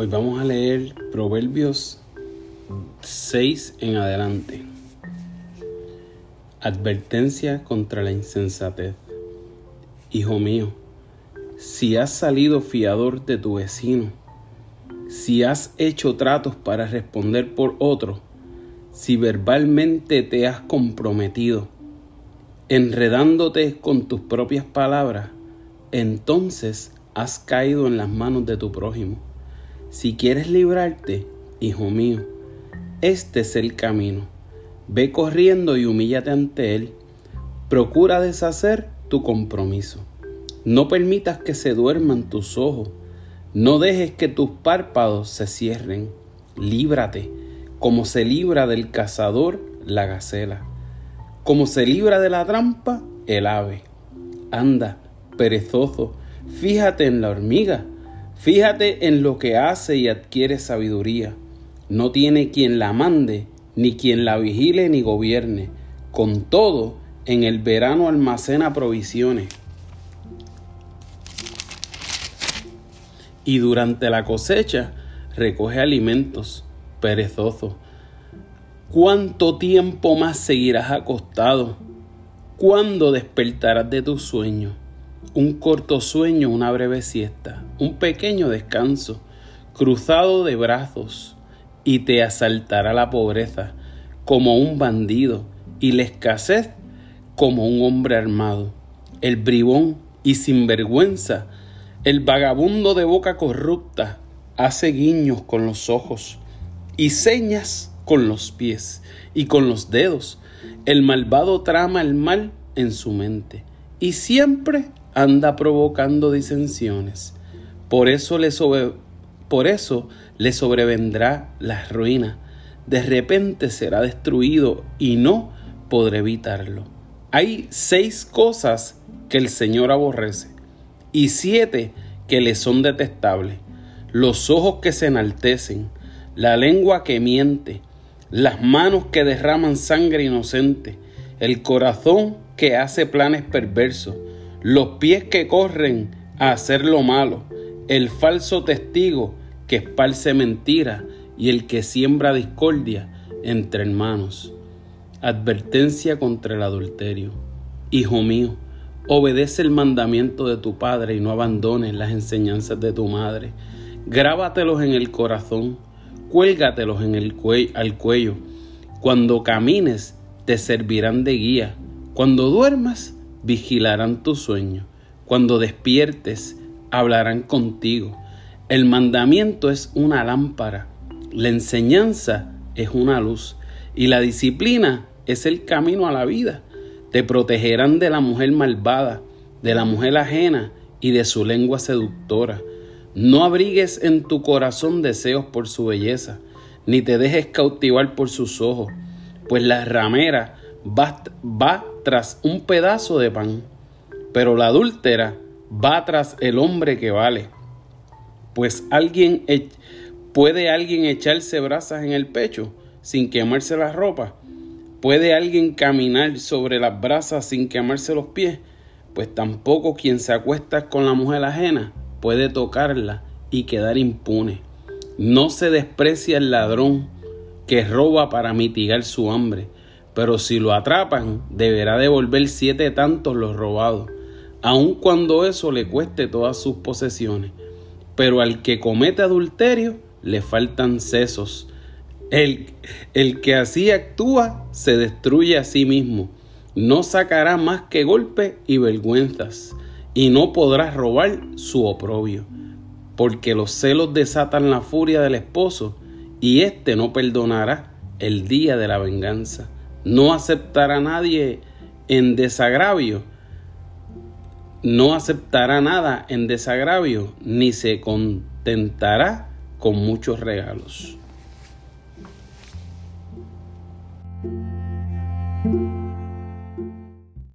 Hoy vamos a leer Proverbios 6 en adelante. Advertencia contra la insensatez. Hijo mío, si has salido fiador de tu vecino, si has hecho tratos para responder por otro, si verbalmente te has comprometido, enredándote con tus propias palabras, entonces has caído en las manos de tu prójimo. Si quieres librarte, hijo mío, este es el camino. Ve corriendo y humíllate ante él. Procura deshacer tu compromiso. No permitas que se duerman tus ojos. No dejes que tus párpados se cierren. Líbrate, como se libra del cazador la gacela, como se libra de la trampa el ave. Anda, perezoso, fíjate en la hormiga, fíjate en lo que hace y adquiere sabiduría. No tiene quien la mande, ni quien la vigile ni gobierne. Con todo, en el verano almacena provisiones. Y durante la cosecha recoge alimentos. Perezoso. ¿Cuánto tiempo más seguirás acostado? ¿Cuándo despertarás de tu sueño? Un corto sueño, una breve siesta, un pequeño descanso, cruzado de brazos, y te asaltará la pobreza como un bandido y la escasez como un hombre armado. El bribón y sinvergüenza, el vagabundo de boca corrupta, hace guiños con los ojos y señas con los pies y con los dedos. El malvado trama el mal en su mente y siempre anda provocando disensiones. Por eso le, sobrevendrá la ruina. De repente será destruido y no podrá evitarlo. Hay seis cosas que el Señor aborrece y siete que le son detestables. Los ojos que se enaltecen, la lengua que miente, las manos que derraman sangre inocente, el corazón que hace planes perversos, los pies que corren a hacer lo malo, el falso testigo que esparce mentira y el que siembra discordia entre hermanos. Advertencia contra el adulterio. Hijo mío, obedece el mandamiento de tu padre y no abandones las enseñanzas de tu madre. Grábatelos en el corazón cuélgatelos en el al cuello. Cuando camines, te servirán de guía. Cuando duermas, vigilarán tu sueño. Cuando despiertes, hablarán contigo. El mandamiento es una lámpara, la enseñanza es una luz y la disciplina es el camino a la vida. Te protegerán de la mujer malvada, de la mujer ajena y de su lengua seductora. No abrigues en tu corazón deseos por su belleza, ni te dejes cautivar por sus ojos, pues la ramera va, tras un pedazo de pan, pero la adúltera va tras el hombre que vale. Pues alguien puede alguien echarse brasas en el pecho sin quemarse la ropa. ¿Puede alguien caminar sobre las brasas sin quemarse los pies? Pues tampoco quien se acuesta con la mujer ajena puede tocarla y quedar impune. No se desprecia el ladrón que roba para mitigar su hambre, pero si lo atrapan, deberá devolver siete tantos los robados, aun cuando eso le cueste todas sus posesiones. Pero al que comete adulterio, le faltan sesos. El, el que así actúa se destruye a sí mismo. No sacará más que golpes y vergüenzas y no podrás robar su oprobio, porque los celos desatan la furia del esposo, y éste no perdonará el día de la venganza. No aceptará a nadie en desagravio, no aceptará nada en desagravio, ni se contentará con muchos regalos.